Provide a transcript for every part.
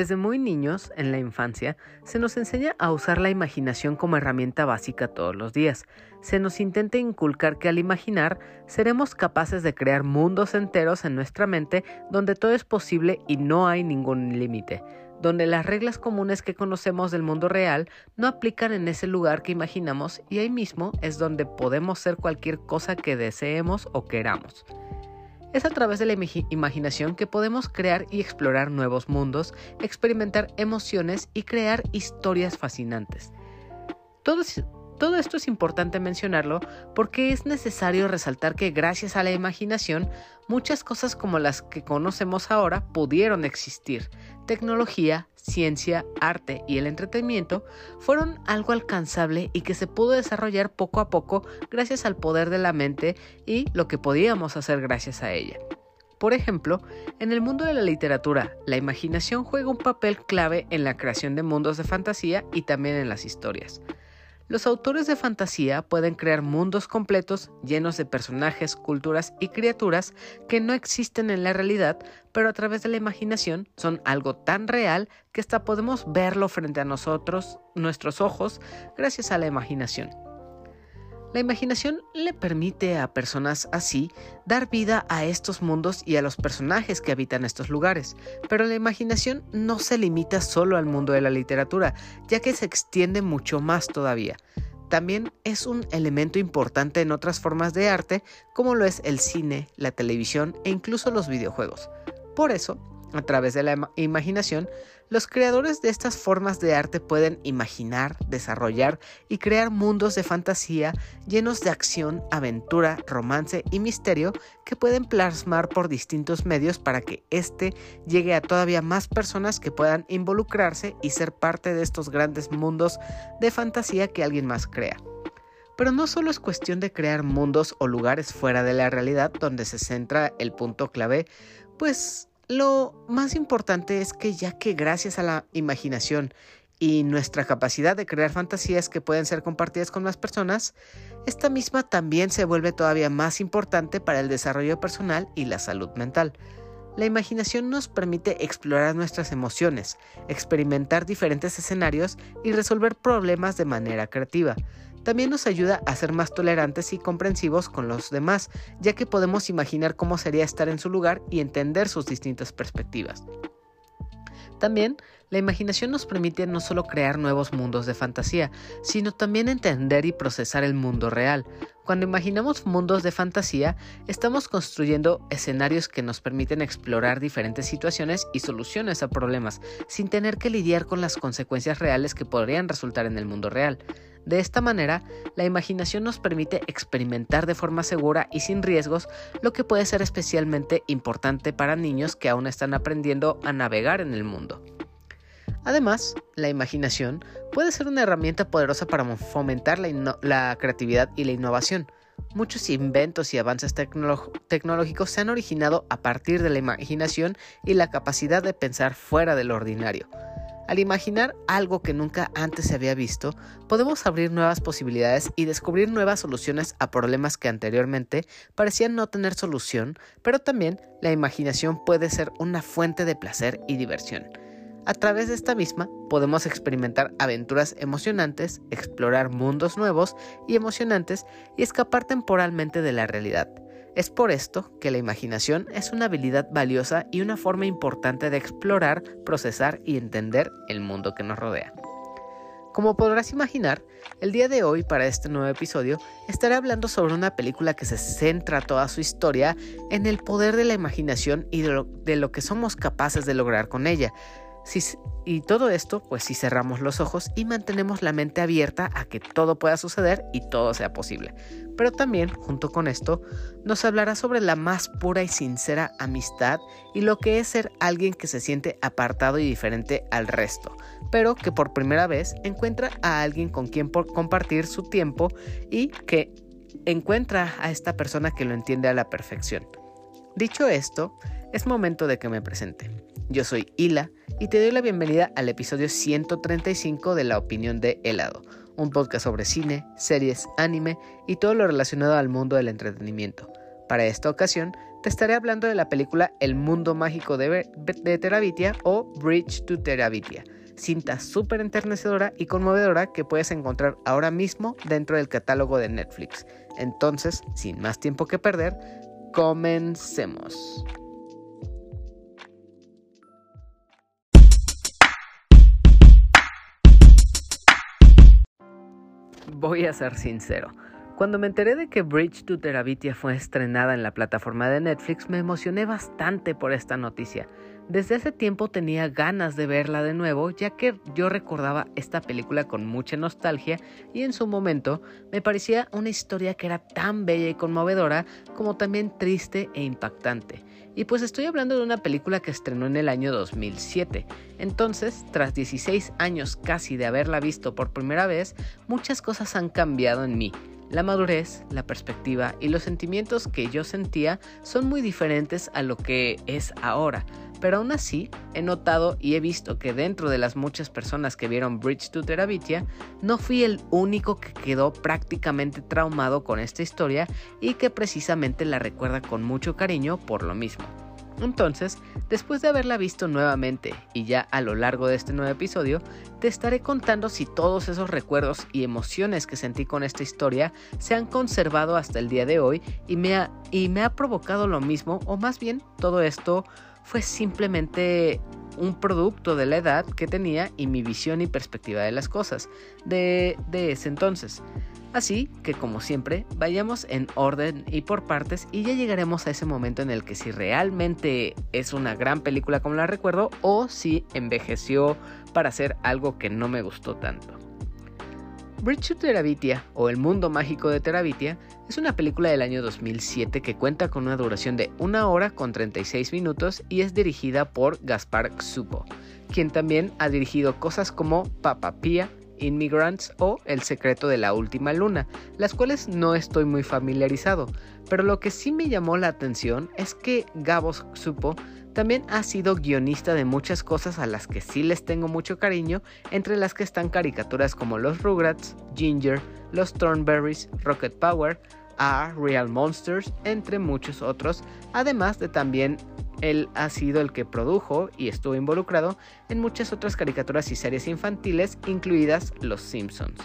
Desde muy niños, en la infancia, se nos enseña a usar la imaginación como herramienta básica todos los días. Se nos intenta inculcar que al imaginar seremos capaces de crear mundos enteros en nuestra mente donde todo es posible y no hay ningún límite, donde las reglas comunes que conocemos del mundo real no aplican en ese lugar que imaginamos y ahí mismo es donde podemos ser cualquier cosa que deseemos o queramos. Es a través de la imaginación que podemos crear y explorar nuevos mundos, experimentar emociones y crear historias fascinantes. Todo, esto es importante mencionarlo porque es necesario resaltar que gracias a la imaginación muchas cosas como las que conocemos ahora pudieron existir, tecnología, ciencia, arte y el entretenimiento fueron algo alcanzable y que se pudo desarrollar poco a poco gracias al poder de la mente y lo que podíamos hacer gracias a ella. Por ejemplo, en el mundo de la literatura, la imaginación juega un papel clave en la creación de mundos de fantasía y también en las historias. Los autores de fantasía pueden crear mundos completos llenos de personajes, culturas y criaturas que no existen en la realidad, pero a través de la imaginación son algo tan real que hasta podemos verlo frente a nosotros, nuestros ojos, gracias a la imaginación. La imaginación le permite a personas así dar vida a estos mundos y a los personajes que habitan estos lugares, pero la imaginación no se limita solo al mundo de la literatura, ya que se extiende mucho más todavía. También es un elemento importante en otras formas de arte, como lo es el cine, la televisión e incluso los videojuegos. Por eso, a través de la imaginación, los creadores de estas formas de arte pueden imaginar, desarrollar y crear mundos de fantasía llenos de acción, aventura, romance y misterio que pueden plasmar por distintos medios para que éste llegue a todavía más personas que puedan involucrarse y ser parte de estos grandes mundos de fantasía que alguien más crea. Pero no solo es cuestión de crear mundos o lugares fuera de la realidad donde se centra el punto clave, pues lo más importante es que ya que gracias a la imaginación y nuestra capacidad de crear fantasías que pueden ser compartidas con más personas, esta misma también se vuelve todavía más importante para el desarrollo personal y la salud mental. La imaginación nos permite explorar nuestras emociones, experimentar diferentes escenarios y resolver problemas de manera creativa. También nos ayuda a ser más tolerantes y comprensivos con los demás, ya que podemos imaginar cómo sería estar en su lugar y entender sus distintas perspectivas. También, la imaginación nos permite no solo crear nuevos mundos de fantasía, sino también entender y procesar el mundo real. Cuando imaginamos mundos de fantasía, estamos construyendo escenarios que nos permiten explorar diferentes situaciones y soluciones a problemas, sin tener que lidiar con las consecuencias reales que podrían resultar en el mundo real. De esta manera, la imaginación nos permite experimentar de forma segura y sin riesgos, lo que puede ser especialmente importante para niños que aún están aprendiendo a navegar en el mundo. Además, la imaginación puede ser una herramienta poderosa para fomentar la, creatividad y la innovación. Muchos inventos y avances tecnológicos se han originado a partir de la imaginación y la capacidad de pensar fuera del ordinario. Al imaginar algo que nunca antes se había visto, podemos abrir nuevas posibilidades y descubrir nuevas soluciones a problemas que anteriormente parecían no tener solución, pero también la imaginación puede ser una fuente de placer y diversión. A través de esta misma podemos experimentar aventuras emocionantes, explorar mundos nuevos y emocionantes y escapar temporalmente de la realidad. Es por esto que la imaginación es una habilidad valiosa y una forma importante de explorar, procesar y entender el mundo que nos rodea. Como podrás imaginar, el día de hoy para este nuevo episodio estaré hablando sobre una película que se centra toda su historia en el poder de la imaginación y de lo, que somos capaces de lograr con ella, y todo esto, pues si cerramos los ojos y mantenemos la mente abierta a que todo pueda suceder y todo sea posible. Pero también, junto con esto, nos hablará sobre la más pura y sincera amistad y lo que es ser alguien que se siente apartado y diferente al resto, pero que por primera vez encuentra a alguien con quien compartir su tiempo y que encuentra a esta persona que lo entiende a la perfección. Dicho esto, es momento de que me presente. Yo soy Hila y te doy la bienvenida al episodio 135 de La Opinión de Helado, un podcast sobre cine, series, anime y todo lo relacionado al mundo del entretenimiento. Para esta ocasión, te estaré hablando de la película El Mundo Mágico de, de Terabitia o Bridge to Terabitia, cinta súper enternecedora y conmovedora que puedes encontrar ahora mismo dentro del catálogo de Netflix. Entonces, sin más tiempo que perder, comencemos. Voy a ser sincero. Cuando me enteré de que Bridge to Terabitia fue estrenada en la plataforma de Netflix, me emocioné bastante por esta noticia. Desde hace tiempo tenía ganas de verla de nuevo, ya que yo recordaba esta película con mucha nostalgia y en su momento me parecía una historia que era tan bella y conmovedora como también triste e impactante. Y pues estoy hablando de una película que estrenó en el año 2007. Entonces, tras 16 años casi de haberla visto por primera vez, muchas cosas han cambiado en mí la madurez, la perspectiva y los sentimientos que yo sentía son muy diferentes a lo que es ahora, pero aún así he notado y he visto que dentro de las muchas personas que vieron Bridge to Terabitia, no fui el único que quedó prácticamente traumado con esta historia y que precisamente la recuerda con mucho cariño por lo mismo. Entonces, después de haberla visto nuevamente y ya a lo largo de este nuevo episodio, te estaré contando si todos esos recuerdos y emociones que sentí con esta historia se han conservado hasta el día de hoy y me ha, y me ha provocado lo mismo, o más bien todo esto fue simplemente un producto de la edad que tenía y mi visión y perspectiva de las cosas de, de ese entonces. Así que como siempre, vayamos en orden y por partes y ya llegaremos a ese momento en el que si realmente es una gran película como la recuerdo o si envejeció para hacer algo que no me gustó tanto. Bridge Terabitia o El Mundo Mágico de Terabitia es una película del año 2007 que cuenta con una duración de 1 hora con 36 minutos y es dirigida por Gaspar Xupo, quien también ha dirigido cosas como Papa Pia, Immigrants o El secreto de la última luna, las cuales no estoy muy familiarizado, pero lo que sí me llamó la atención es que Gabos Supo también ha sido guionista de muchas cosas a las que sí les tengo mucho cariño, entre las que están caricaturas como Los Rugrats, Ginger, Los Thornberries, Rocket Power, A Real Monsters, entre muchos otros, además de también él ha sido el que produjo y estuvo involucrado en muchas otras caricaturas y series infantiles, incluidas Los Simpsons.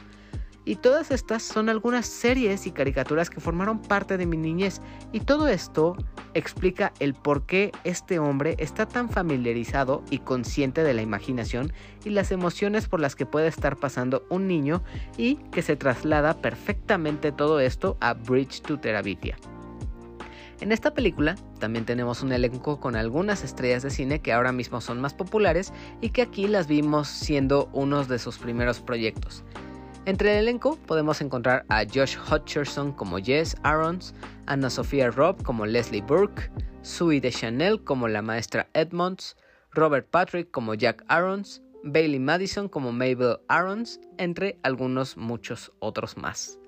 Y todas estas son algunas series y caricaturas que formaron parte de mi niñez. Y todo esto explica el por qué este hombre está tan familiarizado y consciente de la imaginación y las emociones por las que puede estar pasando un niño y que se traslada perfectamente todo esto a Bridge to Terabitia. En esta película también tenemos un elenco con algunas estrellas de cine que ahora mismo son más populares y que aquí las vimos siendo unos de sus primeros proyectos. Entre el elenco podemos encontrar a Josh Hutcherson como Jess Arons, Anna Sofía Robb como Leslie Burke, Sue de Chanel como la maestra Edmonds, Robert Patrick como Jack Arons, Bailey Madison como Mabel Arons, entre algunos muchos otros más.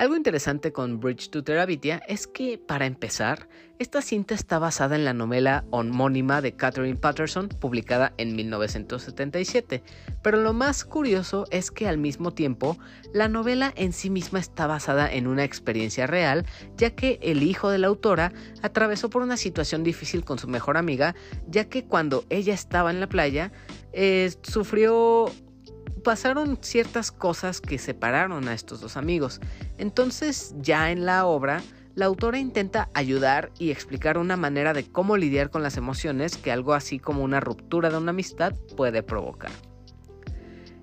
Algo interesante con Bridge to Terabitia es que, para empezar, esta cinta está basada en la novela homónima de Catherine Patterson, publicada en 1977, pero lo más curioso es que al mismo tiempo, la novela en sí misma está basada en una experiencia real, ya que el hijo de la autora atravesó por una situación difícil con su mejor amiga, ya que cuando ella estaba en la playa, eh, sufrió pasaron ciertas cosas que separaron a estos dos amigos. Entonces, ya en la obra, la autora intenta ayudar y explicar una manera de cómo lidiar con las emociones que algo así como una ruptura de una amistad puede provocar.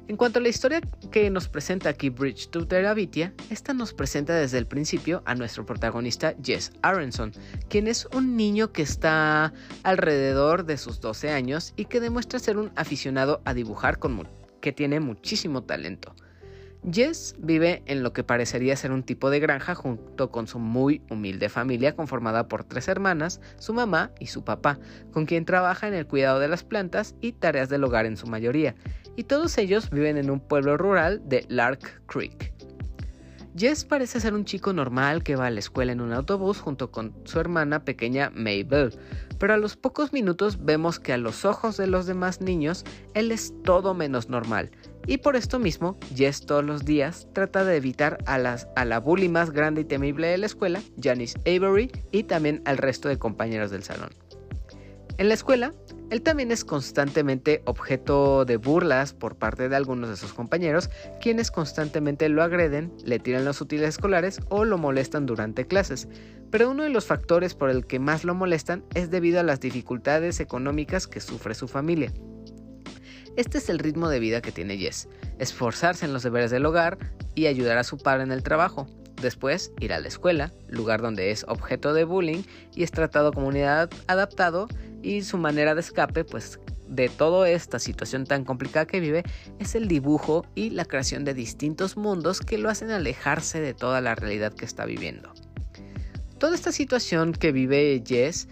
En cuanto a la historia que nos presenta aquí Bridge to Terabitia, esta nos presenta desde el principio a nuestro protagonista Jess Aronson, quien es un niño que está alrededor de sus 12 años y que demuestra ser un aficionado a dibujar con, que tiene muchísimo talento. Jess vive en lo que parecería ser un tipo de granja junto con su muy humilde familia conformada por tres hermanas, su mamá y su papá, con quien trabaja en el cuidado de las plantas y tareas del hogar en su mayoría, y todos ellos viven en un pueblo rural de Lark Creek. Jess parece ser un chico normal que va a la escuela en un autobús junto con su hermana pequeña Mabel, pero a los pocos minutos vemos que a los ojos de los demás niños él es todo menos normal, Y por esto mismo, Jess todos los días trata de evitar a, las, a la bully más grande y temible de la escuela, Janice Avery, y también al resto de compañeros del salón. En la escuela, él también es constantemente objeto de burlas por parte de algunos de sus compañeros, quienes constantemente lo agreden, le tiran los útiles escolares o lo molestan durante clases. Pero uno de los factores por el que más lo molestan es debido a las dificultades económicas que sufre su familia. Este es el ritmo de vida que tiene Jess, esforzarse en los deberes del hogar y ayudar a su padre en el trabajo. Después ir a la escuela, lugar donde es objeto de bullying y es tratado como unidad adaptado y su manera de escape pues de toda esta situación tan complicada que vive es el dibujo y la creación de distintos mundos que lo hacen alejarse de toda la realidad que está viviendo. Toda esta situación que vive Jess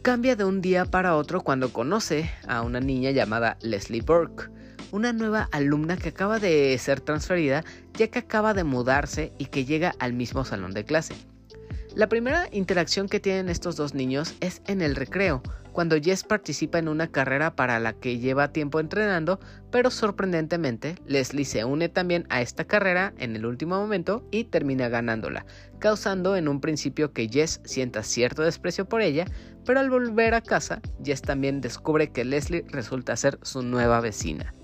cambia de un día para otro cuando conoce a una niña llamada Leslie Burke, una nueva alumna que acaba de ser transferida ya que acaba de mudarse y que llega al mismo salón de clase. La primera interacción que tienen estos dos niños es en el recreo, cuando Jess participa en una carrera para la que lleva tiempo entrenando, pero sorprendentemente Leslie se une también a esta carrera en el último momento y termina ganándola, causando en un principio que Jess sienta cierto desprecio por ella, pero al volver a casa, Jess también descubre que Leslie resulta ser su nueva vecina.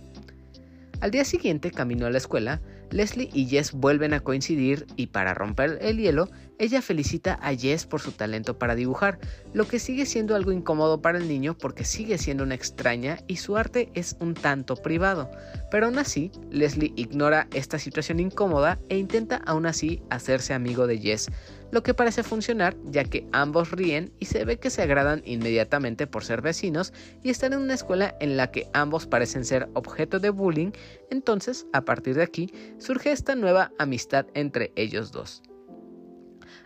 Al día siguiente, camino a la escuela, Leslie y Jess vuelven a coincidir y para romper el hielo, ella felicita a Jess por su talento para dibujar, lo que sigue siendo algo incómodo para el niño porque sigue siendo una extraña y su arte es un tanto privado. Pero aún así, Leslie ignora esta situación incómoda e intenta aún así hacerse amigo de Jess, lo que parece funcionar ya que ambos ríen y se ve que se agradan inmediatamente por ser vecinos y estar en una escuela en la que ambos parecen ser objeto de bullying, entonces a partir de aquí surge esta nueva amistad entre ellos dos.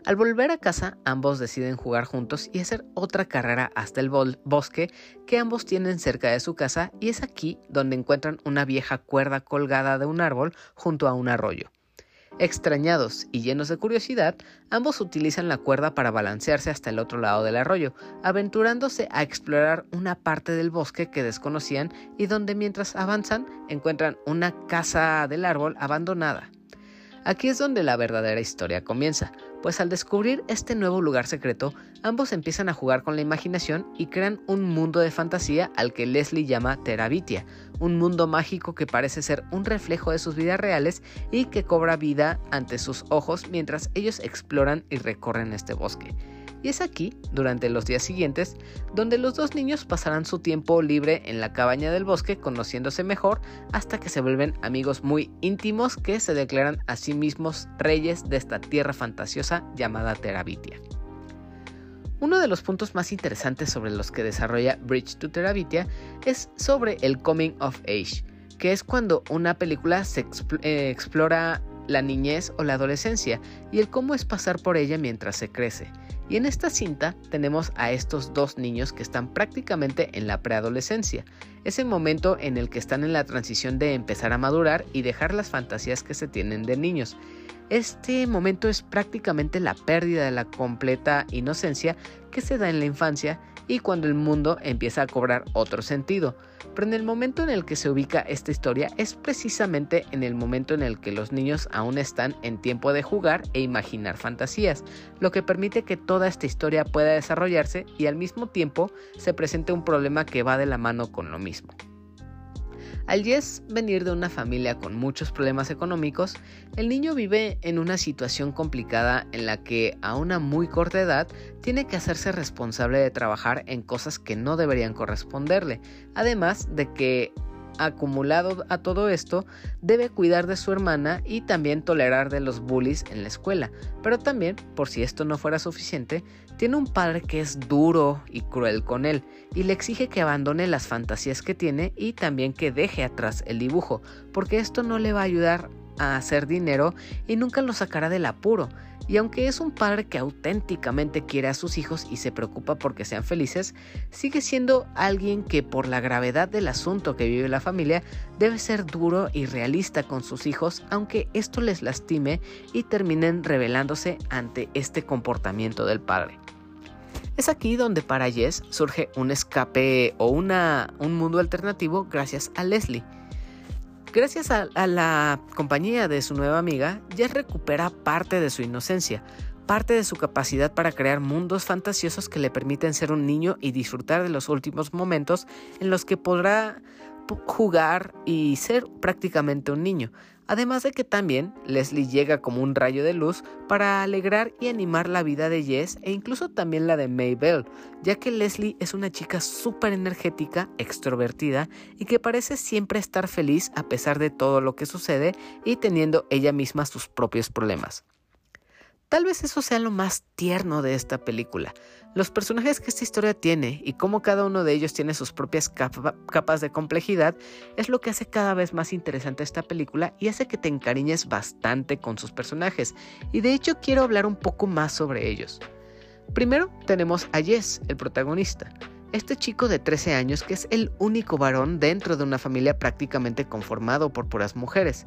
Al volver a casa, ambos deciden jugar juntos y hacer otra carrera hasta el bosque que ambos tienen cerca de su casa y es aquí donde encuentran una vieja cuerda colgada de un árbol junto a un arroyo. Extrañados y llenos de curiosidad, ambos utilizan la cuerda para balancearse hasta el otro lado del arroyo, aventurándose a explorar una parte del bosque que desconocían y donde mientras avanzan encuentran una casa del árbol abandonada. Aquí es donde la verdadera historia comienza, pues al descubrir este nuevo lugar secreto, ambos empiezan a jugar con la imaginación y crean un mundo de fantasía al que Leslie llama Terabitia, un mundo mágico que parece ser un reflejo de sus vidas reales y que cobra vida ante sus ojos mientras ellos exploran y recorren este bosque. Y es aquí, durante los días siguientes, donde los dos niños pasarán su tiempo libre en la cabaña del bosque conociéndose mejor hasta que se vuelven amigos muy íntimos que se declaran a sí mismos reyes de esta tierra fantasiosa llamada Terabitia. Uno de los puntos más interesantes sobre los que desarrolla Bridge to Terabitia es sobre el coming of age, que es cuando una película se eh, explora la niñez o la adolescencia y el cómo es pasar por ella mientras se crece. Y en esta cinta tenemos a estos dos niños que están prácticamente en la preadolescencia, ese momento en el que están en la transición de empezar a madurar y dejar las fantasías que se tienen de niños. Este momento es prácticamente la pérdida de la completa inocencia que se da en la infancia y cuando el mundo empieza a cobrar otro sentido. Pero en el momento en el que se ubica esta historia es precisamente en el momento en el que los niños aún están en tiempo de jugar e imaginar fantasías, lo que permite que toda esta historia pueda desarrollarse y al mismo tiempo se presente un problema que va de la mano con lo mismo. Al Jess venir de una familia con muchos problemas económicos, el niño vive en una situación complicada en la que a una muy corta edad tiene que hacerse responsable de trabajar en cosas que no deberían corresponderle, además de que acumulado a todo esto, debe cuidar de su hermana y también tolerar de los bullies en la escuela. Pero también, por si esto no fuera suficiente, tiene un padre que es duro y cruel con él y le exige que abandone las fantasías que tiene y también que deje atrás el dibujo, porque esto no le va a ayudar a hacer dinero y nunca lo sacará del apuro. Y aunque es un padre que auténticamente quiere a sus hijos y se preocupa porque sean felices, sigue siendo alguien que por la gravedad del asunto que vive la familia debe ser duro y realista con sus hijos, aunque esto les lastime y terminen rebelándose ante este comportamiento del padre. Es aquí donde para Jess surge un escape o una, un mundo alternativo gracias a Leslie Gracias a, la compañía de su nueva amiga, Jess recupera parte de su inocencia, parte de su capacidad para crear mundos fantasiosos que le permiten ser un niño y disfrutar de los últimos momentos en los que podrá jugar y ser prácticamente un niño. Además de que también Leslie llega como un rayo de luz para alegrar y animar la vida de Jess e incluso también la de Maybell, ya que Leslie es una chica súper energética, extrovertida y que parece siempre estar feliz a pesar de todo lo que sucede y teniendo ella misma sus propios problemas. Tal vez eso sea lo más tierno de esta película, los personajes que esta historia tiene y cómo cada uno de ellos tiene sus propias capas de complejidad es lo que hace cada vez más interesante esta película y hace que te encariñes bastante con sus personajes y de hecho quiero hablar un poco más sobre ellos. Primero tenemos a Jess, el protagonista. Este chico de 13 años que es el único varón dentro de una familia prácticamente conformado por puras mujeres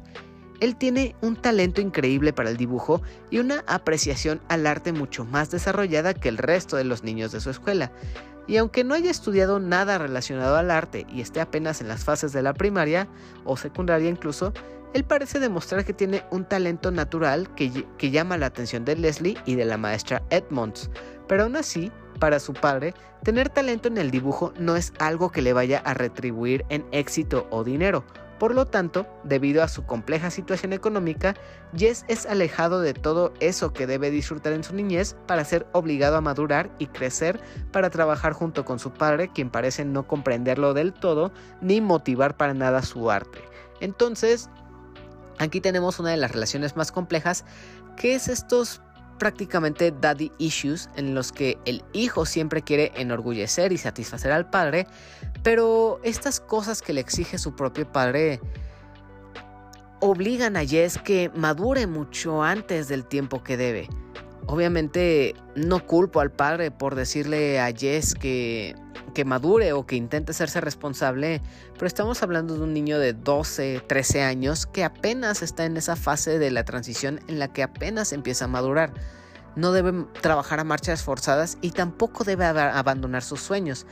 él tiene un talento increíble para el dibujo y una apreciación al arte mucho más desarrollada que el resto de los niños de su escuela. Y aunque no haya estudiado nada relacionado al arte y esté apenas en las fases de la primaria o secundaria incluso, él parece demostrar que tiene un talento natural que, llama la atención de Leslie y de la maestra Edmonds. Pero aún así, para su padre, tener talento en el dibujo no es algo que le vaya a retribuir en éxito o dinero, por lo tanto, debido a su compleja situación económica, Jess es alejado de todo eso que debe disfrutar en su niñez para ser obligado a madurar y crecer para trabajar junto con su padre, quien parece no comprenderlo del todo ni motivar para nada su arte. Entonces, aquí tenemos una de las relaciones más complejas, que es estos prácticamente daddy issues en los que el hijo siempre quiere enorgullecer y satisfacer al padre, pero estas cosas que le exige su propio padre obligan a Jess que madure mucho antes del tiempo que debe. Obviamente no culpo al padre por decirle a Jess que, que madure o que intente hacerse responsable, pero estamos hablando de un niño de 12, 13 años que apenas está en esa fase de la transición en la que apenas empieza a madurar. No debe trabajar a marchas forzadas y tampoco debe abandonar sus sueños.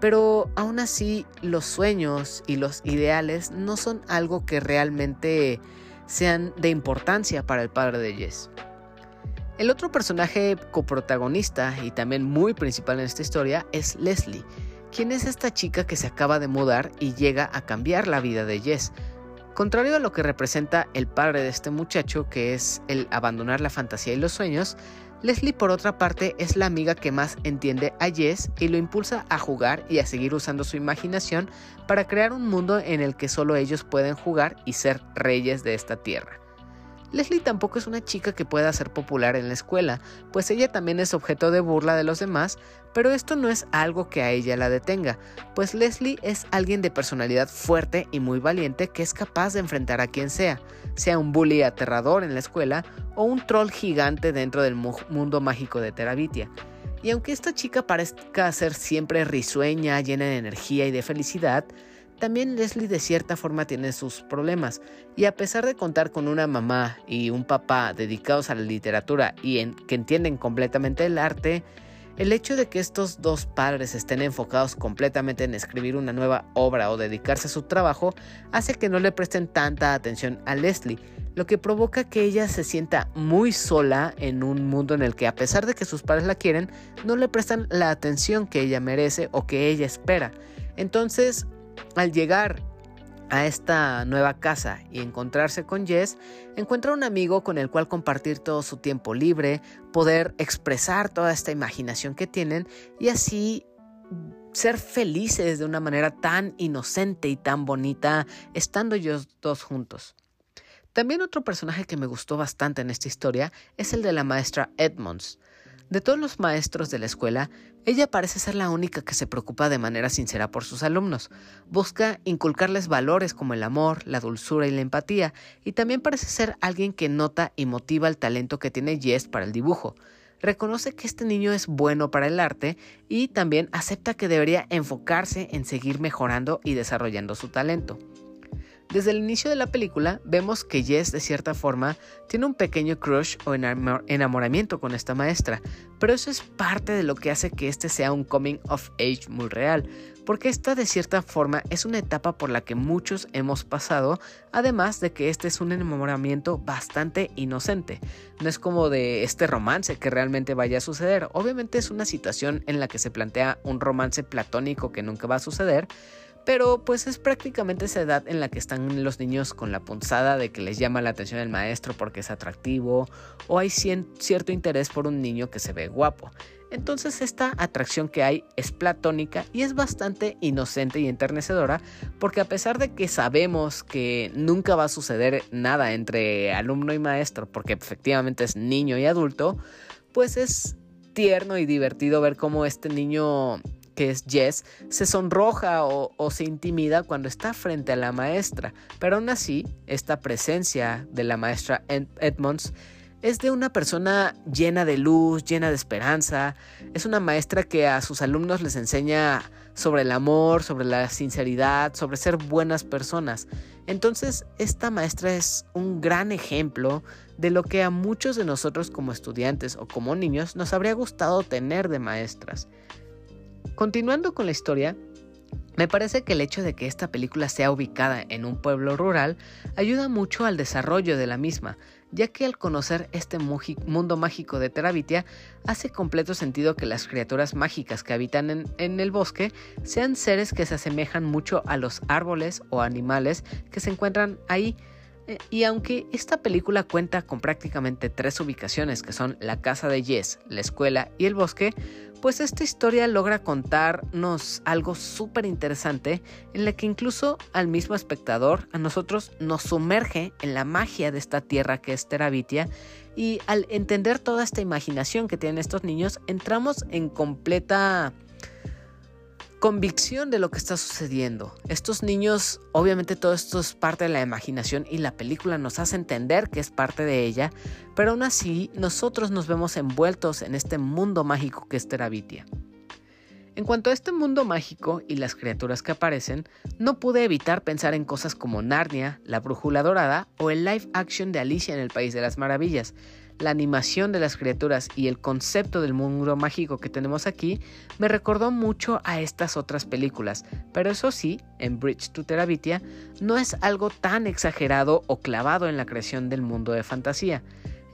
Pero aún así los sueños y los ideales no son algo que realmente sean de importancia para el padre de Jess. El otro personaje coprotagonista y también muy principal en esta historia es Leslie, quien es esta chica que se acaba de mudar y llega a cambiar la vida de Jess. Contrario a lo que representa el padre de este muchacho, que es el abandonar la fantasía y los sueños, Leslie por otra parte es la amiga que más entiende a Jess y lo impulsa a jugar y a seguir usando su imaginación para crear un mundo en el que solo ellos pueden jugar y ser reyes de esta tierra. Leslie tampoco es una chica que pueda ser popular en la escuela, pues ella también es objeto de burla de los demás, pero esto no es algo que a ella la detenga, pues Leslie es alguien de personalidad fuerte y muy valiente que es capaz de enfrentar a quien sea, sea un bully aterrador en la escuela o un troll gigante dentro del mundo mágico de Terabitia. Y aunque esta chica parezca ser siempre risueña, llena de energía y de felicidad, también Leslie de cierta forma tiene sus problemas, y a pesar de contar con una mamá y un papá dedicados a la literatura y que entienden completamente el arte, el hecho de que estos dos padres estén enfocados completamente en escribir una nueva obra o dedicarse a su trabajo hace que no le presten tanta atención a Leslie, lo que provoca que ella se sienta muy sola en un mundo en el que a pesar de que sus padres la quieren, no le prestan la atención que ella merece o que ella espera. Entonces, al llegar a esta nueva casa y encontrarse con Jess, encuentra un amigo con el cual compartir todo su tiempo libre, poder expresar toda esta imaginación que tienen y así ser felices de una manera tan inocente y tan bonita estando ellos dos juntos. También otro personaje que me gustó bastante en esta historia es el de la maestra Edmonds. De todos los maestros de la escuela, ella parece ser la única que se preocupa de manera sincera por sus alumnos. Busca inculcarles valores como el amor, la dulzura y la empatía, y también parece ser alguien que nota y motiva el talento que tiene Jess para el dibujo. Reconoce que este niño es bueno para el arte y también acepta que debería enfocarse en seguir mejorando y desarrollando su talento. Desde el inicio de la película vemos que Jess de cierta forma tiene un pequeño crush o enamoramiento con esta maestra, pero eso es parte de lo que hace que este sea un coming of age muy real, porque esta de cierta forma es una etapa por la que muchos hemos pasado, además de que este es un enamoramiento bastante inocente. No es como de este romance que realmente vaya a suceder, obviamente es una situación en la que se plantea un romance platónico que nunca va a suceder, pero pues es prácticamente esa edad en la que están los niños con la punzada de que les llama la atención el maestro porque es atractivo o hay cierto interés por un niño que se ve guapo. Entonces esta atracción que hay es platónica y es bastante inocente y enternecedora porque a pesar de que sabemos que nunca va a suceder nada entre alumno y maestro porque efectivamente es niño y adulto, pues es tierno y divertido ver cómo este niño que es Jess, se sonroja o, se intimida cuando está frente a la maestra, pero aún así, esta presencia de la maestra Edmonds es de una persona llena de luz, llena de esperanza. Es una maestra que a sus alumnos les enseña sobre el amor, sobre la sinceridad, sobre ser buenas personas. Entonces, esta maestra es un gran ejemplo de lo que a muchos de nosotros como estudiantes o como niños nos habría gustado tener de maestras. Continuando con la historia, me parece que el hecho de que esta película sea ubicada en un pueblo rural ayuda mucho al desarrollo de la misma, ya que al conocer este mundo mágico de Terabitia, hace completo sentido que las criaturas mágicas que habitan en, en, el bosque sean seres que se asemejan mucho a los árboles o animales que se encuentran ahí. Eh, y aunque esta película cuenta con prácticamente tres ubicaciones, que son la casa de Jess, la escuela y el bosque, pues esta historia logra contarnos algo súper interesante en la que incluso al mismo espectador, a nosotros nos sumerge en la magia de esta tierra que es Terabitia. Y al entender toda esta imaginación que tienen estos niños, entramos en completa convicción de lo que está sucediendo. Estos niños, obviamente todo esto es parte de la imaginación y la película nos hace entender que es parte de ella, pero aún así nosotros nos vemos envueltos en este mundo mágico que es Terabitia. En cuanto a este mundo mágico y las criaturas que aparecen, no pude evitar pensar en cosas como Narnia, la Brújula Dorada o el live action de Alicia en el País de las Maravillas, la animación de las criaturas y el concepto del mundo mágico que tenemos aquí me recordó mucho a estas otras películas, pero eso sí, en Bridge to Terabitia no es algo tan exagerado o clavado en la creación del mundo de fantasía.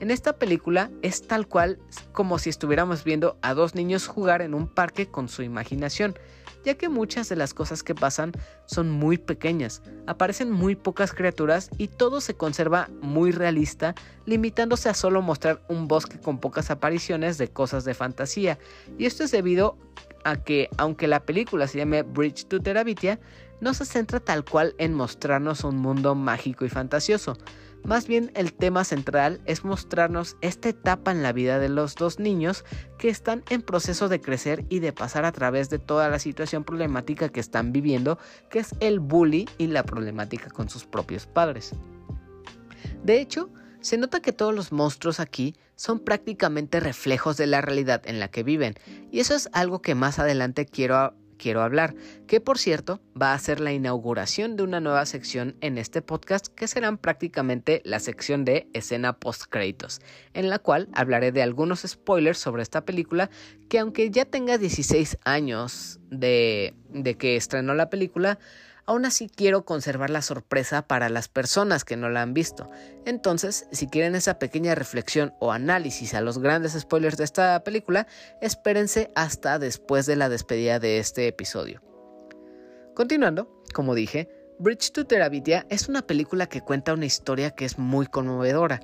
En esta película es tal cual como si estuviéramos viendo a dos niños jugar en un parque con su imaginación, ya que muchas de las cosas que pasan son muy pequeñas, aparecen muy pocas criaturas y todo se conserva muy realista, limitándose a solo mostrar un bosque con pocas apariciones de cosas de fantasía. Y esto es debido a que, aunque la película se llame Bridge to Terabitia, no se centra tal cual en mostrarnos un mundo mágico y fantasioso, más bien el tema central es mostrarnos esta etapa en la vida de los dos niños que están en proceso de crecer y de pasar a través de toda la situación problemática que están viviendo, que es el bully y la problemática con sus propios padres. De hecho, se nota que todos los monstruos aquí son prácticamente reflejos de la realidad en la que viven, y eso es algo que más adelante quiero quiero hablar, que por cierto va a ser la inauguración de una nueva sección en este podcast que serán prácticamente la sección de escena post créditos, en la cual hablaré de algunos spoilers sobre esta película que aunque ya tenga 16 años de, de que estrenó la película, Aún así quiero conservar la sorpresa para las personas que no la han visto. Entonces, si quieren esa pequeña reflexión o análisis a los grandes spoilers de esta película, espérense hasta después de la despedida de este episodio. Continuando, como dije, Bridge to Terabitia es una película que cuenta una historia que es muy conmovedora.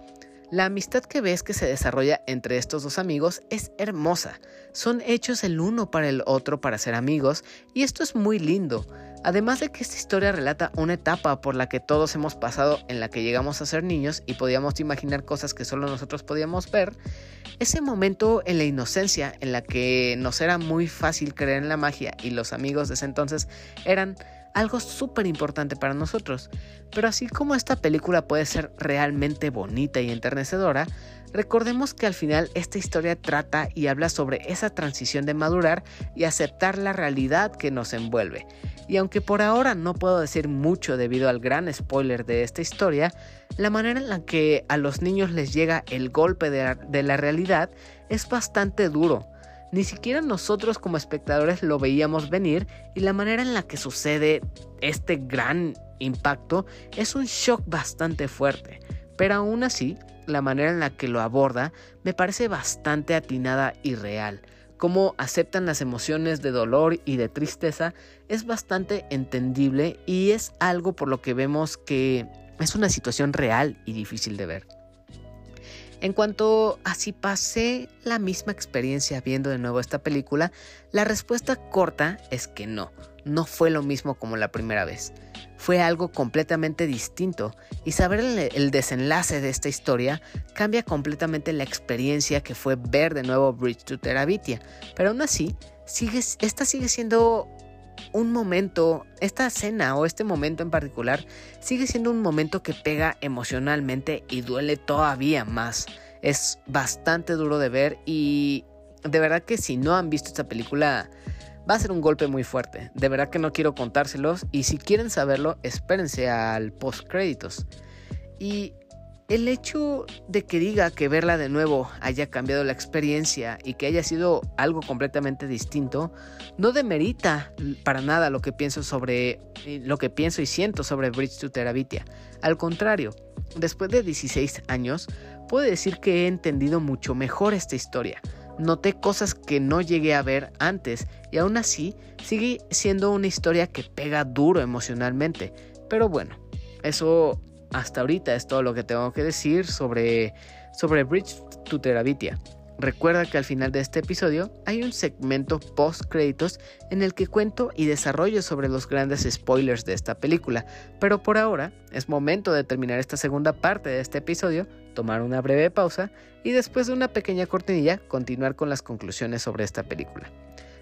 La amistad que ves que se desarrolla entre estos dos amigos es hermosa. Son hechos el uno para el otro para ser amigos y esto es muy lindo. Además de que esta historia relata una etapa por la que todos hemos pasado en la que llegamos a ser niños y podíamos imaginar cosas que solo nosotros podíamos ver, ese momento en la inocencia en la que nos era muy fácil creer en la magia y los amigos de ese entonces eran algo súper importante para nosotros. Pero así como esta película puede ser realmente bonita y enternecedora, recordemos que al final esta historia trata y habla sobre esa transición de madurar y aceptar la realidad que nos envuelve. Y aunque por ahora no puedo decir mucho debido al gran spoiler de esta historia, la manera en la que a los niños les llega el golpe de la, realidad es bastante duro. Ni siquiera nosotros como espectadores lo veíamos venir y la manera en la que sucede este gran impacto es un shock bastante fuerte. Pero aún así, la manera en la que lo aborda me parece bastante atinada y real cómo aceptan las emociones de dolor y de tristeza es bastante entendible y es algo por lo que vemos que es una situación real y difícil de ver. En cuanto a si pasé la misma experiencia viendo de nuevo esta película, la respuesta corta es que no, no fue lo mismo como la primera vez fue algo completamente distinto y saber el, desenlace de esta historia cambia completamente la experiencia que fue ver de nuevo Bridge to Terabitia. Pero aún así, sigue, esta sigue siendo un momento, esta escena o este momento en particular sigue siendo un momento que pega emocionalmente y duele todavía más. Es bastante duro de ver y de verdad que si no han visto esta película va a ser un golpe muy fuerte. De verdad que no quiero contárselos y si quieren saberlo, espérense al post créditos. Y el hecho de que diga que verla de nuevo haya cambiado la experiencia y que haya sido algo completamente distinto, no demerita para nada lo que pienso sobre eh, lo que pienso y siento sobre Bridge to Terabitia. Al contrario, después de 16 años, puedo decir que he entendido mucho mejor esta historia noté cosas que no llegué a ver antes y aún así sigue siendo una historia que pega duro emocionalmente. Pero bueno, eso hasta ahorita es todo lo que tengo que decir sobre, sobre Bridge to Terabitia. Recuerda que al final de este episodio hay un segmento post créditos en el que cuento y desarrollo sobre los grandes spoilers de esta película, pero por ahora es momento de terminar esta segunda parte de este episodio, tomar una breve pausa y después de una pequeña cortinilla continuar con las conclusiones sobre esta película.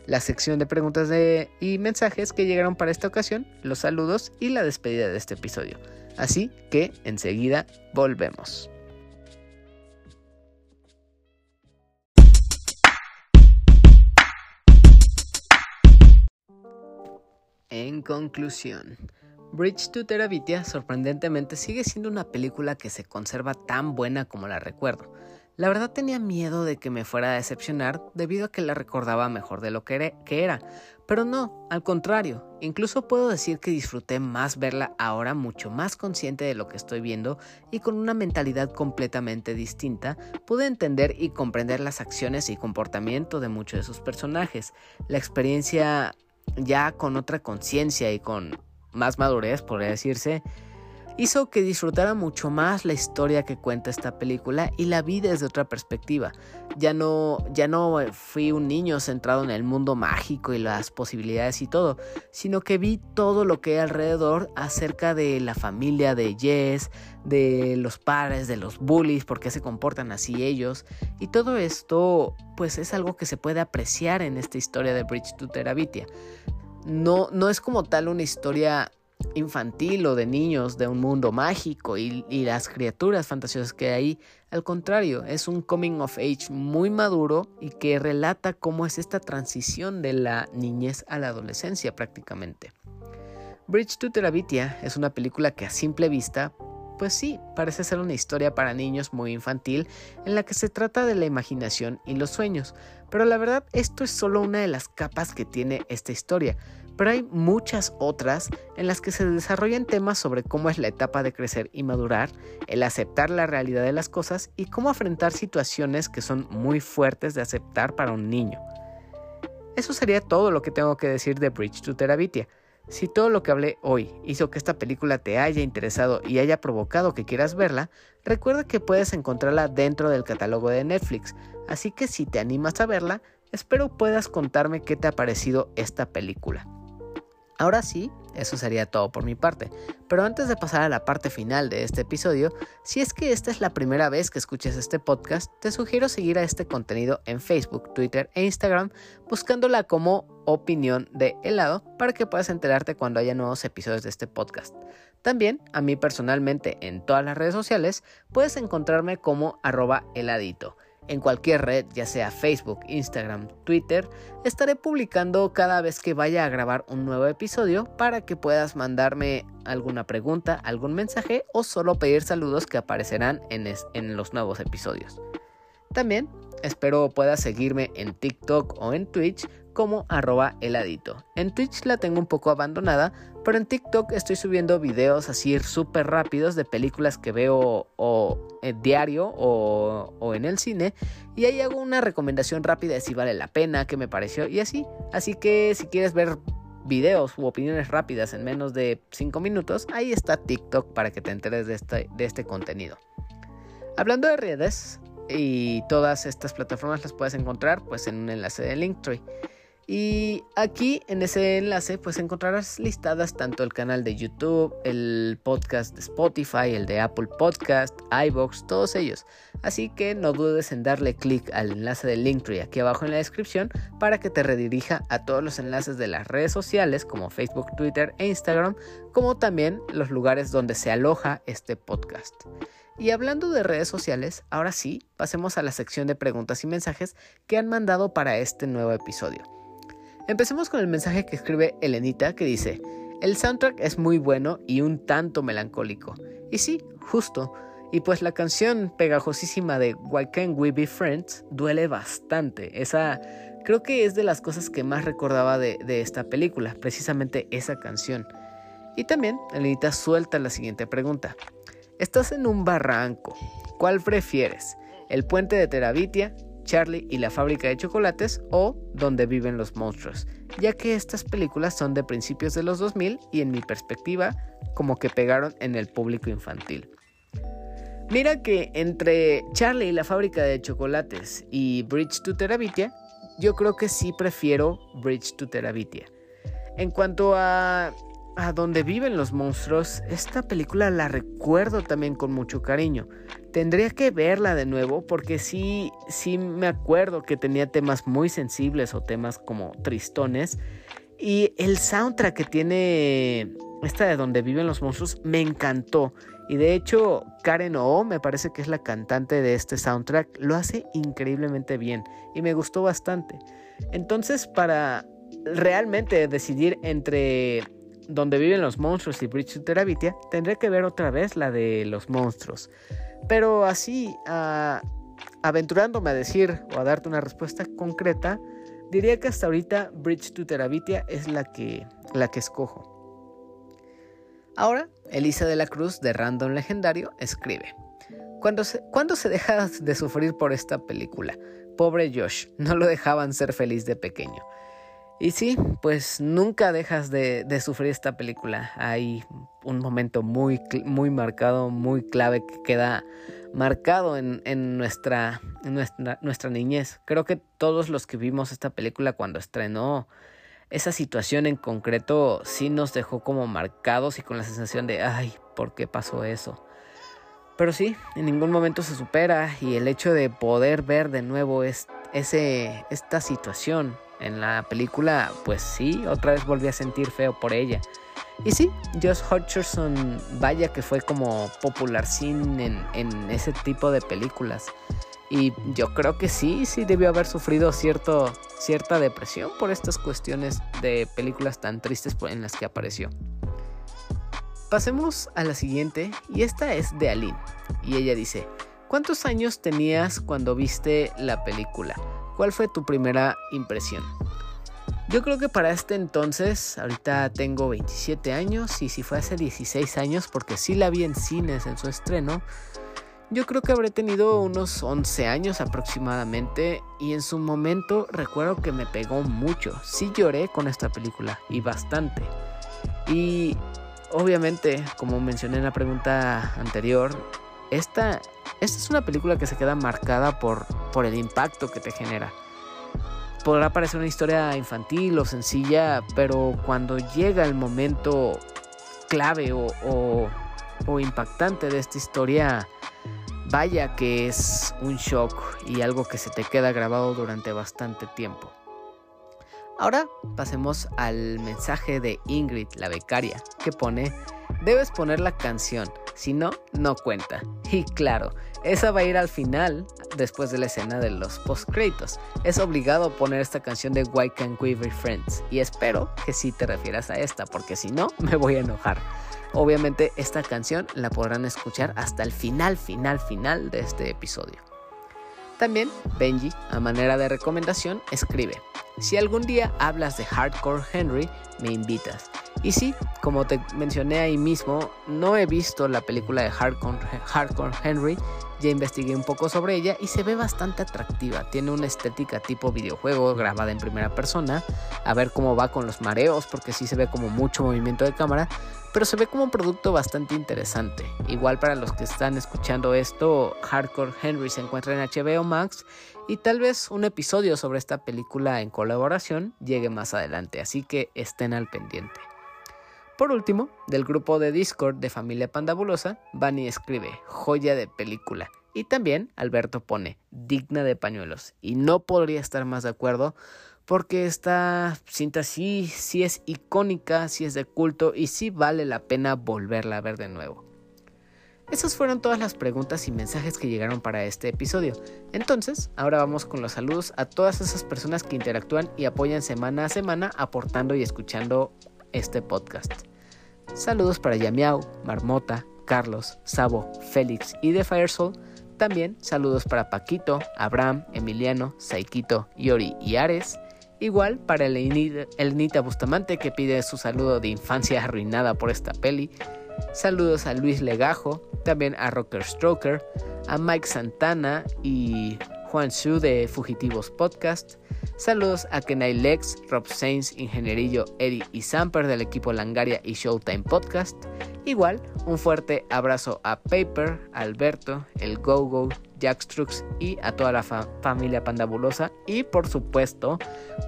La sección de preguntas y mensajes que llegaron para esta ocasión, los saludos y la despedida de este episodio. Así que enseguida volvemos. En conclusión, Bridge to Terabitia sorprendentemente sigue siendo una película que se conserva tan buena como la recuerdo. La verdad tenía miedo de que me fuera a decepcionar debido a que la recordaba mejor de lo que era, pero no, al contrario, incluso puedo decir que disfruté más verla ahora mucho más consciente de lo que estoy viendo y con una mentalidad completamente distinta, pude entender y comprender las acciones y comportamiento de muchos de sus personajes. La experiencia ya con otra conciencia y con más madurez, podría decirse, hizo que disfrutara mucho más la historia que cuenta esta película y la vi desde otra perspectiva. Ya no, ya no fui un niño centrado en el mundo mágico y las posibilidades y todo, sino que vi todo lo que hay alrededor acerca de la familia de Jess, de los padres, de los bullies, por qué se comportan así ellos. Y todo esto, pues es algo que se puede apreciar en esta historia de Bridge to Terabitia. No, no es como tal una historia infantil o de niños de un mundo mágico y, las criaturas fantasiosas que hay. Al contrario, es un coming of age muy maduro y que relata cómo es esta transición de la niñez a la adolescencia prácticamente. Bridge to Terabitia es una película que a simple vista, pues sí, parece ser una historia para niños muy infantil en la que se trata de la imaginación y los sueños, pero la verdad esto es solo una de las capas que tiene esta historia, pero hay muchas otras en las que se desarrollan temas sobre cómo es la etapa de crecer y madurar, el aceptar la realidad de las cosas y cómo afrontar situaciones que son muy fuertes de aceptar para un niño. Eso sería todo lo que tengo que decir de Bridge to Terabitia. Si todo lo que hablé hoy hizo que esta película te haya interesado y haya provocado que quieras verla, recuerda que puedes encontrarla dentro del catálogo de Netflix, así que si te animas a verla, espero puedas contarme qué te ha parecido esta película. Ahora sí, eso sería todo por mi parte, pero antes de pasar a la parte final de este episodio, si es que esta es la primera vez que escuches este podcast, te sugiero seguir a este contenido en Facebook, Twitter e Instagram buscándola como opinión de helado para que puedas enterarte cuando haya nuevos episodios de este podcast. También, a mí personalmente, en todas las redes sociales, puedes encontrarme como arroba heladito. En cualquier red, ya sea Facebook, Instagram, Twitter, estaré publicando cada vez que vaya a grabar un nuevo episodio para que puedas mandarme alguna pregunta, algún mensaje o solo pedir saludos que aparecerán en, los nuevos episodios. También espero puedas seguirme en TikTok o en Twitch como arroba heladito. En Twitch la tengo un poco abandonada, pero en TikTok estoy subiendo videos así súper rápidos de películas que veo o en diario o, o, en el cine. Y ahí hago una recomendación rápida de si vale la pena, qué me pareció y así. Así que si quieres ver videos u opiniones rápidas en menos de 5 minutos, ahí está TikTok para que te enteres de este, de este contenido. Hablando de redes, y todas estas plataformas las puedes encontrar pues en un enlace de Linktree. Y aquí en ese enlace pues encontrarás listadas tanto el canal de YouTube, el podcast de Spotify, el de Apple Podcast, iBox, todos ellos. Así que no dudes en darle clic al enlace de Linktree aquí abajo en la descripción para que te redirija a todos los enlaces de las redes sociales como Facebook, Twitter e Instagram, como también los lugares donde se aloja este podcast. Y hablando de redes sociales, ahora sí, pasemos a la sección de preguntas y mensajes que han mandado para este nuevo episodio. Empecemos con el mensaje que escribe Elenita que dice, el soundtrack es muy bueno y un tanto melancólico. Y sí, justo. Y pues la canción pegajosísima de Why Can't We Be Friends duele bastante. Esa creo que es de las cosas que más recordaba de, esta película, precisamente esa canción. Y también Elenita suelta la siguiente pregunta. Estás en un barranco. ¿Cuál prefieres? ¿El puente de Terabitia, Charlie y la fábrica de chocolates o Donde viven los monstruos, ya que estas películas son de principios de los 2000 y en mi perspectiva como que pegaron en el público infantil. Mira que entre Charlie y la fábrica de chocolates y Bridge to Terabitia, yo creo que sí prefiero Bridge to Terabitia. En cuanto a a donde viven los monstruos, esta película la recuerdo también con mucho cariño. Tendría que verla de nuevo porque sí, sí me acuerdo que tenía temas muy sensibles o temas como tristones. Y el soundtrack que tiene esta de donde viven los monstruos me encantó. Y de hecho, Karen O, me parece que es la cantante de este soundtrack, lo hace increíblemente bien y me gustó bastante. Entonces, para realmente decidir entre donde viven los monstruos y Bridge to Terabitia, tendré que ver otra vez la de los monstruos. Pero así, aventurándome a decir o a darte una respuesta concreta, diría que hasta ahorita Bridge to Terabitia es la que, la que escojo. Ahora, Elisa de la Cruz de Random Legendario escribe. ¿Cuándo se, ¿Cuándo se deja de sufrir por esta película? Pobre Josh, no lo dejaban ser feliz de pequeño. Y sí, pues nunca dejas de, sufrir esta película. Hay un momento muy, muy marcado, muy clave que queda marcado en, nuestra, nuestra, nuestra niñez. Creo que todos los que vimos esta película cuando estrenó, esa situación en concreto sí nos dejó como marcados y con la sensación de, ay, ¿por qué pasó eso? Pero sí, en ningún momento se supera y el hecho de poder ver de nuevo es, esta situación en la película, pues sí, otra vez volví a sentir feo por ella. Y sí, Josh Hutcherson, vaya que fue como popular sin en, ese tipo de películas. Y yo creo que sí, sí debió haber sufrido cierto, cierta depresión por estas cuestiones de películas tan tristes en las que apareció. Pasemos a la siguiente, y esta es de Aline. Y ella dice, ¿cuántos años tenías cuando viste la película? ¿Cuál fue tu primera impresión? Yo creo que para este entonces, ahorita tengo 27 años y si fue hace 16 años, porque sí la vi en cines en su estreno, yo creo que habré tenido unos 11 años aproximadamente y en su momento recuerdo que me pegó mucho. Sí lloré con esta película y bastante. Y obviamente, como mencioné en la pregunta anterior, esta, esta es una película que se queda marcada por, el impacto que te genera. Podrá parecer una historia infantil o sencilla, pero cuando llega el momento clave o impactante de esta historia, vaya que es un shock y algo que se te queda grabado durante bastante tiempo. Ahora pasemos al mensaje de Ingrid, la becaria, que pone, debes poner la canción, si no, no cuenta. Y claro, esa va a ir al final, después de la escena de los post-créditos. Es obligado poner esta canción de Why Can't We Be Friends. Y espero que sí te refieras a esta, porque si no, me voy a enojar. Obviamente esta canción la podrán escuchar hasta el final, final, final de este episodio. También Benji, a manera de recomendación, escribe, si algún día hablas de Hardcore Henry, me invitas. Y sí, como te mencioné ahí mismo, no he visto la película de Hardcore, Henry, ya investigué un poco sobre ella y se ve bastante atractiva. Tiene una estética tipo videojuego grabada en primera persona. A ver cómo va con los mareos, porque sí se ve como mucho movimiento de cámara. Pero se ve como un producto bastante interesante. Igual para los que están escuchando esto, Hardcore Henry se encuentra en HBO Max y tal vez un episodio sobre esta película en colaboración llegue más adelante, así que estén al pendiente. Por último, del grupo de Discord de Familia Pandabulosa, Bunny escribe joya de película. Y también Alberto pone digna de pañuelos. Y no podría estar más de acuerdo porque esta cinta sí, sí es icónica, sí es de culto y sí vale la pena volverla a ver de nuevo. Esas fueron todas las preguntas y mensajes que llegaron para este episodio. Entonces, ahora vamos con los saludos a todas esas personas que interactúan y apoyan semana a semana aportando y escuchando este podcast. Saludos para Yamiao, Marmota, Carlos, Sabo, Félix y The Firesoul. También saludos para Paquito, Abraham, Emiliano, Saikito, Yori y Ares. Igual para el, el Nita Bustamante que pide su saludo de infancia arruinada por esta peli. Saludos a Luis Legajo, también a Rocker Stroker, a Mike Santana y Juan Su de Fugitivos Podcast. Saludos a Kenai Lex, Rob Sainz, Ingenierillo, Eddie y Samper del equipo Langaria y Showtime Podcast. Igual, un fuerte abrazo a Paper, Alberto, el GoGo, Jack Strux y a toda la familia pandabulosa. Y por supuesto,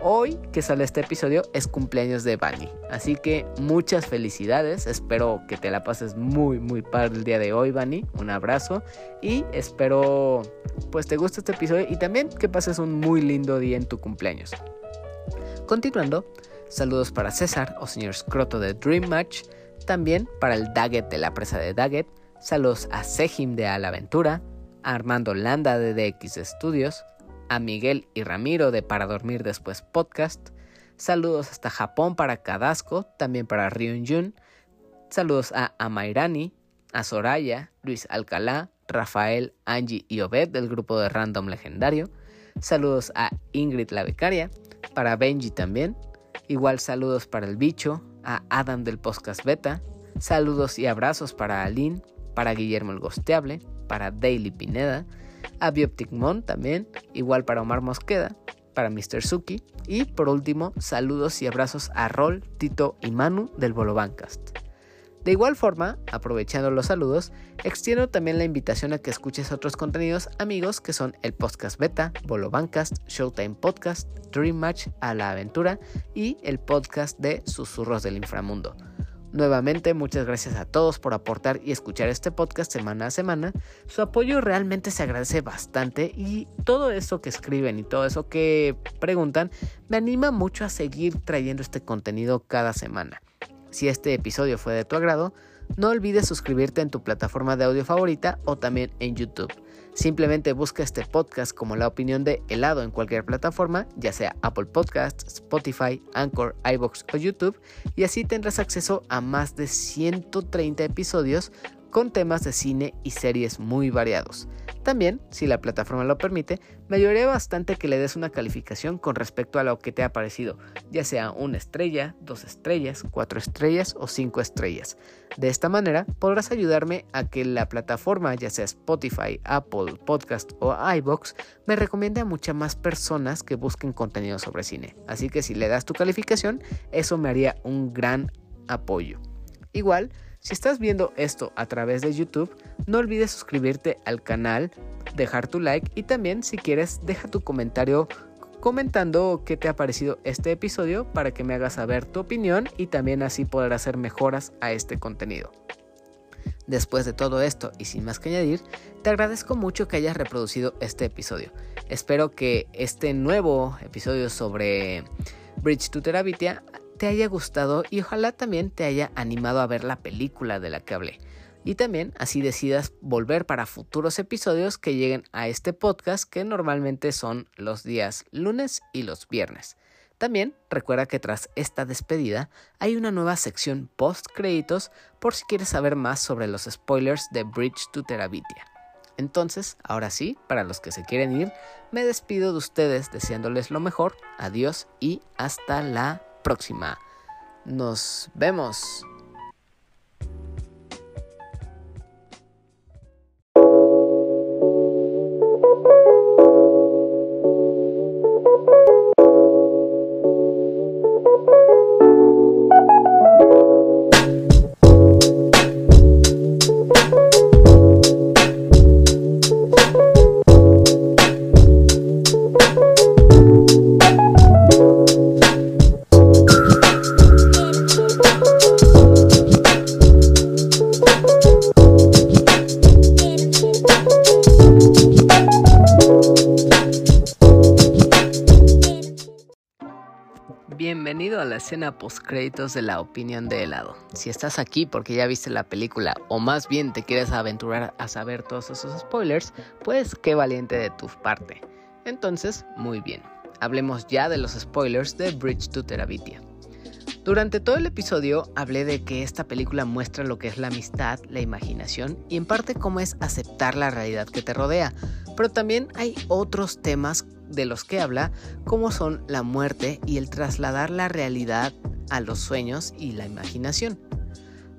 hoy que sale este episodio es cumpleaños de Bunny. Así que muchas felicidades. Espero que te la pases muy, muy padre el día de hoy, Bunny. Un abrazo. Y espero pues te guste este episodio y también que pases un muy lindo día en cumpleaños. Continuando, saludos para César o señor Scroto de Dream Match. También para el Daggett de la presa de Daggett. Saludos a Sejim de Alaventura a Armando Landa de DX Studios, a Miguel y Ramiro de Para Dormir Después Podcast, saludos hasta Japón para Kadasco, también para Ryun Jun, saludos a Amairani, a Soraya, Luis Alcalá, Rafael, Angie y Obed del grupo de Random Legendario, saludos a Ingrid la becaria, para Benji también, igual saludos para el bicho, a Adam del Podcast Beta, saludos y abrazos para Aline, para Guillermo el Gosteable, para Daily Pineda, a Bioptic Mon también, igual para Omar Mosqueda, para Mr. Suki y por último saludos y abrazos a Rol, Tito y Manu del Bolobancast. De igual forma, aprovechando los saludos, extiendo también la invitación a que escuches otros contenidos amigos que son el podcast beta, Bolobancast, Showtime Podcast, Dream Match a la aventura y el podcast de Susurros del Inframundo. Nuevamente, muchas gracias a todos por aportar y escuchar este podcast semana a semana. Su apoyo realmente se agradece bastante y todo eso que escriben y todo eso que preguntan me anima mucho a seguir trayendo este contenido cada semana. Si este episodio fue de tu agrado, no olvides suscribirte en tu plataforma de audio favorita o también en YouTube. Simplemente busca este podcast como la opinión de helado en cualquier plataforma, ya sea Apple Podcasts, Spotify, Anchor, iBox o YouTube, y así tendrás acceso a más de 130 episodios con temas de cine y series muy variados. También, si la plataforma lo permite, me ayudaría bastante que le des una calificación con respecto a lo que te ha parecido, ya sea una estrella, dos estrellas, cuatro estrellas o cinco estrellas. De esta manera podrás ayudarme a que la plataforma, ya sea Spotify, Apple, Podcast o iBox, me recomiende a muchas más personas que busquen contenido sobre cine. Así que si le das tu calificación, eso me haría un gran apoyo. Igual, si estás viendo esto a través de YouTube, no olvides suscribirte al canal, dejar tu like y también si quieres deja tu comentario comentando qué te ha parecido este episodio para que me hagas saber tu opinión y también así poder hacer mejoras a este contenido. Después de todo esto y sin más que añadir, te agradezco mucho que hayas reproducido este episodio. Espero que este nuevo episodio sobre Bridge to Terabitia te haya gustado y ojalá también te haya animado a ver la película de la que hablé. Y también así decidas volver para futuros episodios que lleguen a este podcast que normalmente son los días lunes y los viernes. También recuerda que tras esta despedida hay una nueva sección post créditos por si quieres saber más sobre los spoilers de Bridge to Terabitia. Entonces, ahora sí, para los que se quieren ir, me despido de ustedes deseándoles lo mejor, adiós y hasta la próxima. Nos vemos. A la escena post créditos de la opinión de helado. Si estás aquí porque ya viste la película o más bien te quieres aventurar a saber todos esos spoilers, pues qué valiente de tu parte. Entonces, muy bien. Hablemos ya de los spoilers de Bridge to Terabitia. Durante todo el episodio hablé de que esta película muestra lo que es la amistad, la imaginación y en parte cómo es aceptar la realidad que te rodea, pero también hay otros temas de los que habla, como son la muerte y el trasladar la realidad a los sueños y la imaginación.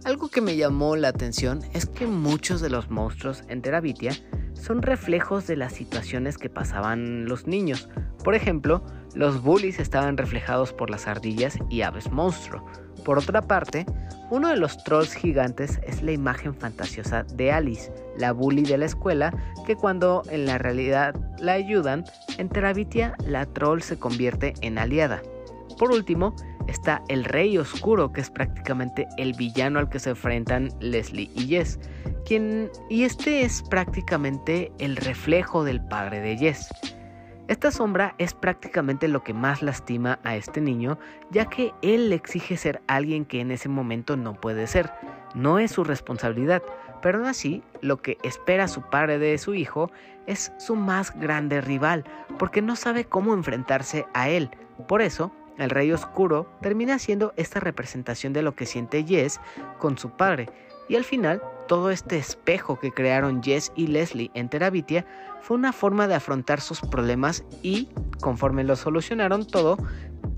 Algo que me llamó la atención es que muchos de los monstruos en Terabitia son reflejos de las situaciones que pasaban los niños. Por ejemplo, los bullies estaban reflejados por las ardillas y aves monstruo. Por otra parte, uno de los trolls gigantes es la imagen fantasiosa de Alice, la bully de la escuela, que cuando en la realidad la ayudan, en Terabitia la troll se convierte en aliada. Por último, está el Rey Oscuro, que es prácticamente el villano al que se enfrentan Leslie y Jess, quien, y este es prácticamente el reflejo del padre de Jess. Esta sombra es prácticamente lo que más lastima a este niño, ya que él le exige ser alguien que en ese momento no puede ser. No es su responsabilidad, pero aún así, lo que espera su padre de su hijo es su más grande rival, porque no sabe cómo enfrentarse a él. Por eso, el Rey Oscuro termina siendo esta representación de lo que siente Jess con su padre, y al final todo este espejo que crearon Jess y Leslie en Terabitia fue una forma de afrontar sus problemas y, conforme lo solucionaron todo,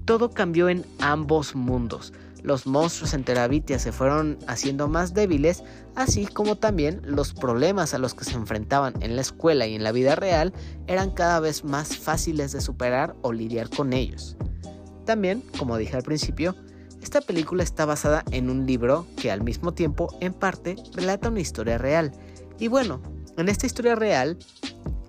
todo cambió en ambos mundos. Los monstruos en Terabitia se fueron haciendo más débiles, así como también los problemas a los que se enfrentaban en la escuela y en la vida real eran cada vez más fáciles de superar o lidiar con ellos. También, como dije al principio, esta película está basada en un libro que al mismo tiempo en parte relata una historia real. Y bueno, en esta historia real,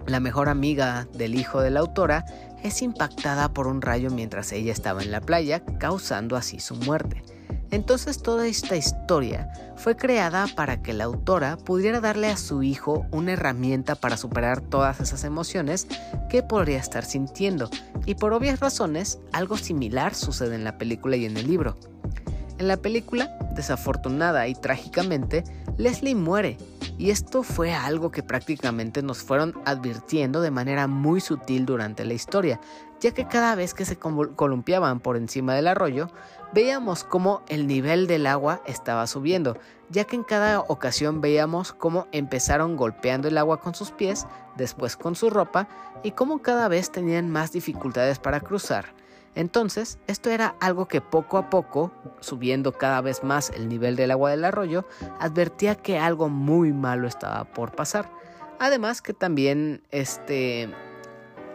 la mejor amiga del hijo de la autora es impactada por un rayo mientras ella estaba en la playa, causando así su muerte. Entonces toda esta historia fue creada para que la autora pudiera darle a su hijo una herramienta para superar todas esas emociones que podría estar sintiendo, y por obvias razones algo similar sucede en la película y en el libro. En la película, desafortunada y trágicamente, Leslie muere, y esto fue algo que prácticamente nos fueron advirtiendo de manera muy sutil durante la historia, ya que cada vez que se columpiaban por encima del arroyo, veíamos cómo el nivel del agua estaba subiendo, ya que en cada ocasión veíamos cómo empezaron golpeando el agua con sus pies, después con su ropa, y cómo cada vez tenían más dificultades para cruzar. Entonces, esto era algo que poco a poco, subiendo cada vez más el nivel del agua del arroyo, advertía que algo muy malo estaba por pasar. Además que también este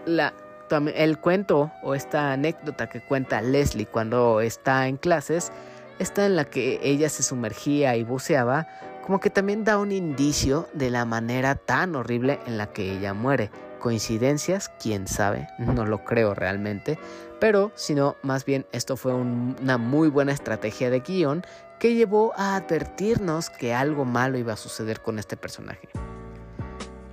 la el cuento o esta anécdota que cuenta Leslie cuando está en clases, está en la que ella se sumergía y buceaba, como que también da un indicio de la manera tan horrible en la que ella muere. ¿Coincidencias? ¿Quién sabe? No lo creo realmente. Pero, sino más bien esto fue una muy buena estrategia de guion que llevó a advertirnos que algo malo iba a suceder con este personaje.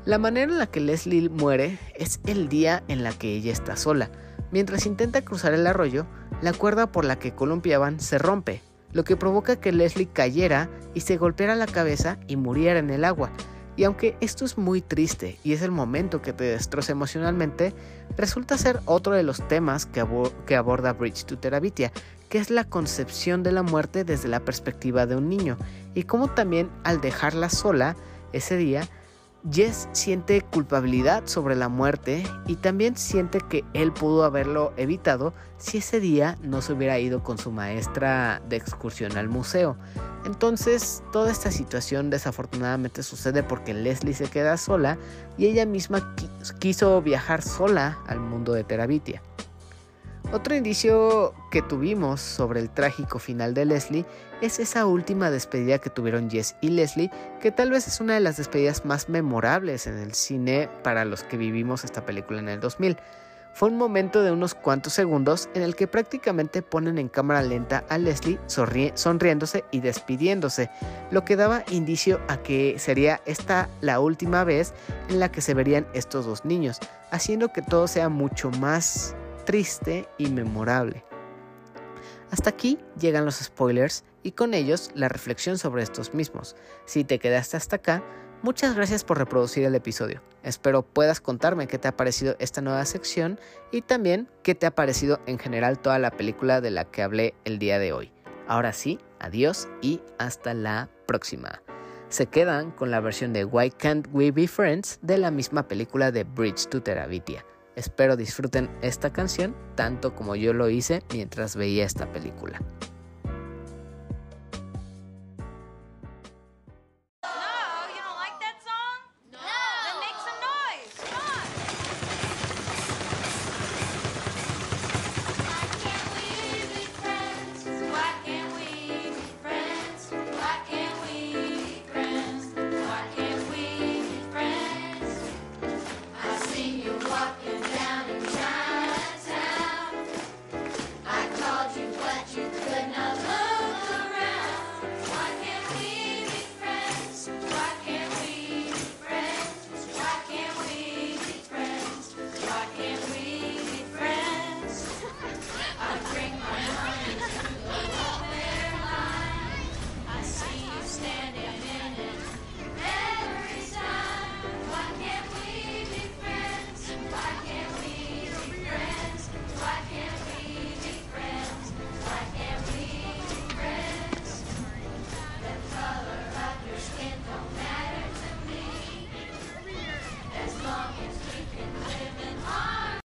La manera en la que Leslie muere es el día en la que ella está sola. Mientras intenta cruzar el arroyo, la cuerda por la que columpiaban se rompe, lo que provoca que Leslie cayera y se golpeara la cabeza y muriera en el agua. Y aunque esto es muy triste y es el momento que te destroza emocionalmente, resulta ser otro de los temas que, aborda Bridge to Terabitia, que es la concepción de la muerte desde la perspectiva de un niño, y cómo también al dejarla sola ese día, Jess siente culpabilidad sobre la muerte y también siente que él pudo haberlo evitado si ese día no se hubiera ido con su maestra de excursión al museo. Entonces, toda esta situación desafortunadamente sucede porque Leslie se queda sola y ella misma quiso viajar sola al mundo de Terabitia. Otro indicio que tuvimos sobre el trágico final de Leslie es esa última despedida que tuvieron Jess y Leslie, que tal vez es una de las despedidas más memorables en el cine para los que vivimos esta película en el 2000. Fue un momento de unos cuantos segundos en el que prácticamente ponen en cámara lenta a Leslie sonriéndose y despidiéndose, lo que daba indicio a que sería esta la última vez en la que se verían estos dos niños, haciendo que todo sea mucho más triste y memorable. Hasta aquí llegan los spoilers y con ellos la reflexión sobre estos mismos. Si te quedaste hasta acá, muchas gracias por reproducir el episodio. Espero puedas contarme qué te ha parecido esta nueva sección y también qué te ha parecido en general toda la película de la que hablé el día de hoy. Ahora sí, adiós y hasta la próxima. Se quedan con la versión de Why Can't We Be Friends de la misma película de Bridge to Terabitia. Espero disfruten esta canción tanto como yo lo hice mientras veía esta película.